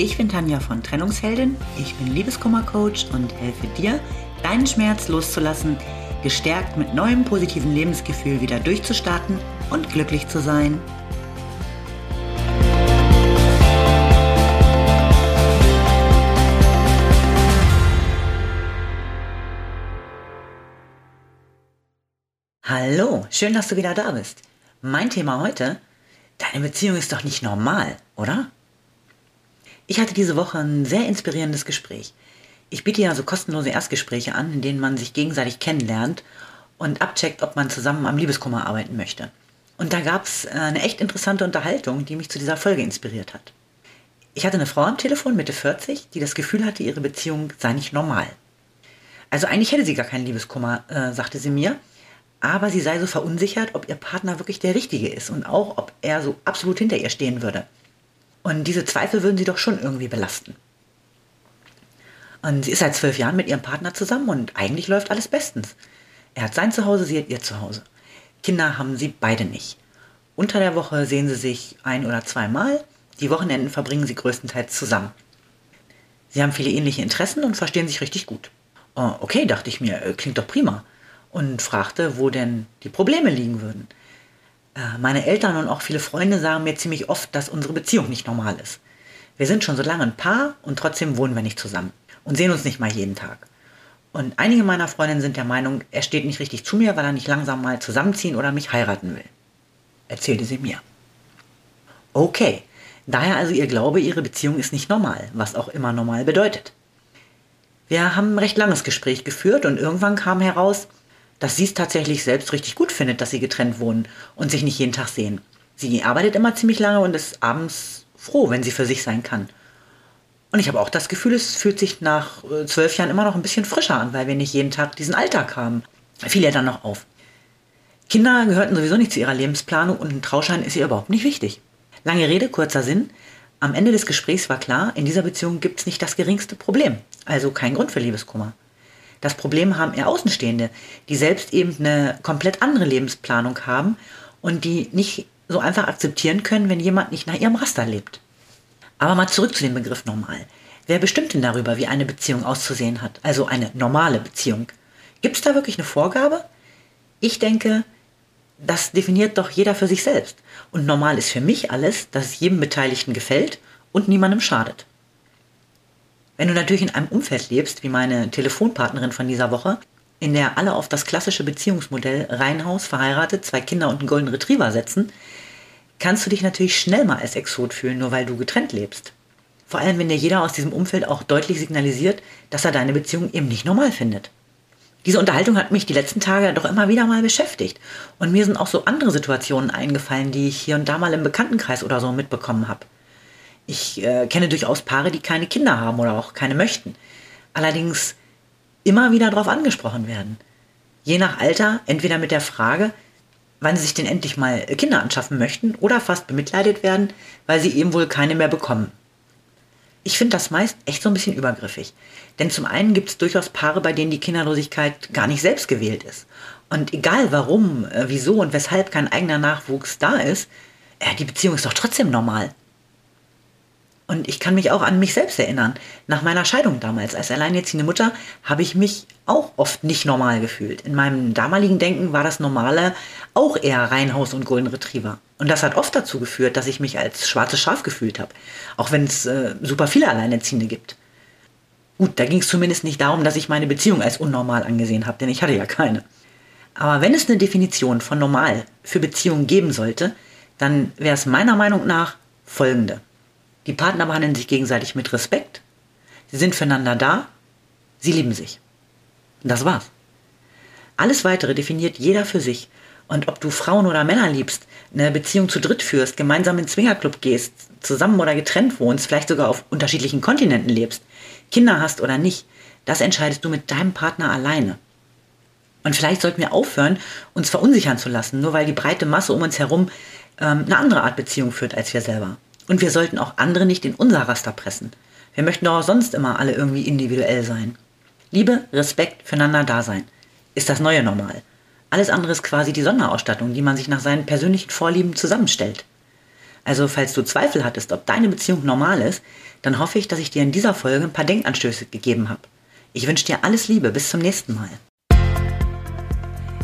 Ich bin Tanja von Trennungsheldin, ich bin Liebeskummercoach und helfe dir, deinen Schmerz loszulassen, gestärkt mit neuem positiven Lebensgefühl wieder durchzustarten und glücklich zu sein. Hallo, schön, dass du wieder da bist. Mein Thema heute, deine Beziehung ist doch nicht normal, oder? Ich hatte diese Woche ein sehr inspirierendes Gespräch. Ich biete ja so kostenlose Erstgespräche an, in denen man sich gegenseitig kennenlernt und abcheckt, ob man zusammen am Liebeskummer arbeiten möchte. Und da gab es äh, eine echt interessante Unterhaltung, die mich zu dieser Folge inspiriert hat. Ich hatte eine Frau am Telefon, Mitte 40, die das Gefühl hatte, ihre Beziehung sei nicht normal. Also eigentlich hätte sie gar keinen Liebeskummer, äh, sagte sie mir, aber sie sei so verunsichert, ob ihr Partner wirklich der Richtige ist und auch, ob er so absolut hinter ihr stehen würde. Und diese Zweifel würden sie doch schon irgendwie belasten. Und sie ist seit zwölf Jahren mit ihrem Partner zusammen und eigentlich läuft alles bestens. Er hat sein Zuhause, sie hat ihr Zuhause. Kinder haben sie beide nicht. Unter der Woche sehen sie sich ein oder zweimal, die Wochenenden verbringen sie größtenteils zusammen. Sie haben viele ähnliche Interessen und verstehen sich richtig gut. Oh, okay, dachte ich mir, äh, klingt doch prima. Und fragte, wo denn die Probleme liegen würden. Äh, meine Eltern und auch viele Freunde sagen mir ziemlich oft, dass unsere Beziehung nicht normal ist. Wir sind schon so lange ein Paar und trotzdem wohnen wir nicht zusammen und sehen uns nicht mal jeden Tag. Und einige meiner Freundinnen sind der Meinung, er steht nicht richtig zu mir, weil er nicht langsam mal zusammenziehen oder mich heiraten will. Erzählte sie mir. Okay, daher also ihr Glaube, ihre Beziehung ist nicht normal, was auch immer normal bedeutet. Wir haben ein recht langes Gespräch geführt und irgendwann kam heraus, dass sie es tatsächlich selbst richtig gut findet, dass sie getrennt wohnen und sich nicht jeden Tag sehen. Sie arbeitet immer ziemlich lange und ist abends froh, wenn sie für sich sein kann. Und ich habe auch das Gefühl, es fühlt sich nach äh, zwölf Jahren immer noch ein bisschen frischer an, weil wir nicht jeden Tag diesen Alltag haben. Fiel ihr dann noch auf. Kinder gehörten sowieso nicht zu ihrer Lebensplanung und ein Trauschein ist ihr überhaupt nicht wichtig. Lange Rede, kurzer Sinn. Am Ende des Gesprächs war klar, in dieser Beziehung gibt es nicht das geringste Problem. Also kein Grund für Liebeskummer. Das Problem haben eher Außenstehende, die selbst eben eine komplett andere Lebensplanung haben und die nicht so einfach akzeptieren können, wenn jemand nicht nach ihrem Raster lebt. Aber mal zurück zu dem Begriff normal. Wer bestimmt denn darüber, wie eine Beziehung auszusehen hat? Also eine normale Beziehung. Gibt es da wirklich eine Vorgabe? Ich denke, das definiert doch jeder für sich selbst. Und normal ist für mich alles, dass es jedem Beteiligten gefällt und niemandem schadet. Wenn du natürlich in einem Umfeld lebst, wie meine Telefonpartnerin von dieser Woche, in der alle auf das klassische Beziehungsmodell Reihenhaus, verheiratet, zwei Kinder und einen Golden Retriever setzen, kannst du dich natürlich schnell mal als Exot fühlen, nur weil du getrennt lebst. Vor allem, wenn dir jeder aus diesem Umfeld auch deutlich signalisiert, dass er deine Beziehung eben nicht normal findet. Diese Unterhaltung hat mich die letzten Tage doch immer wieder mal beschäftigt. Und mir sind auch so andere Situationen eingefallen, die ich hier und da mal im Bekanntenkreis oder so mitbekommen habe. Ich äh, kenne durchaus Paare, die keine Kinder haben oder auch keine möchten. Allerdings immer wieder darauf angesprochen werden. Je nach Alter entweder mit der Frage, wann sie sich denn endlich mal Kinder anschaffen möchten oder fast bemitleidet werden, weil sie eben wohl keine mehr bekommen. Ich finde das meist echt so ein bisschen übergriffig. Denn zum einen gibt es durchaus Paare, bei denen die Kinderlosigkeit gar nicht selbst gewählt ist. Und egal warum, äh, wieso und weshalb kein eigener Nachwuchs da ist, äh, die Beziehung ist doch trotzdem normal. Und ich kann mich auch an mich selbst erinnern. Nach meiner Scheidung damals als alleinerziehende Mutter habe ich mich auch oft nicht normal gefühlt. In meinem damaligen Denken war das Normale auch eher Reihenhaus und Golden Retriever. Und das hat oft dazu geführt, dass ich mich als schwarzes Schaf gefühlt habe. Auch wenn es äh, super viele Alleinerziehende gibt. Gut, da ging es zumindest nicht darum, dass ich meine Beziehung als unnormal angesehen habe, denn ich hatte ja keine. Aber wenn es eine Definition von normal für Beziehungen geben sollte, dann wäre es meiner Meinung nach folgende. Die Partner behandeln sich gegenseitig mit Respekt. Sie sind füreinander da. Sie lieben sich. Und das war's. Alles weitere definiert jeder für sich. Und ob du Frauen oder Männer liebst, eine Beziehung zu dritt führst, gemeinsam in den Zwingerclub gehst, zusammen oder getrennt wohnst, vielleicht sogar auf unterschiedlichen Kontinenten lebst, Kinder hast oder nicht, das entscheidest du mit deinem Partner alleine. Und vielleicht sollten wir aufhören, uns verunsichern zu lassen, nur weil die breite Masse um uns herum ähm, eine andere Art Beziehung führt als wir selber. Und wir sollten auch andere nicht in unser Raster pressen. Wir möchten doch auch sonst immer alle irgendwie individuell sein. Liebe, Respekt, füreinander Dasein ist das neue Normal. Alles andere ist quasi die Sonderausstattung, die man sich nach seinen persönlichen Vorlieben zusammenstellt. Also falls du Zweifel hattest, ob deine Beziehung normal ist, dann hoffe ich, dass ich dir in dieser Folge ein paar Denkanstöße gegeben habe. Ich wünsche dir alles Liebe, bis zum nächsten Mal.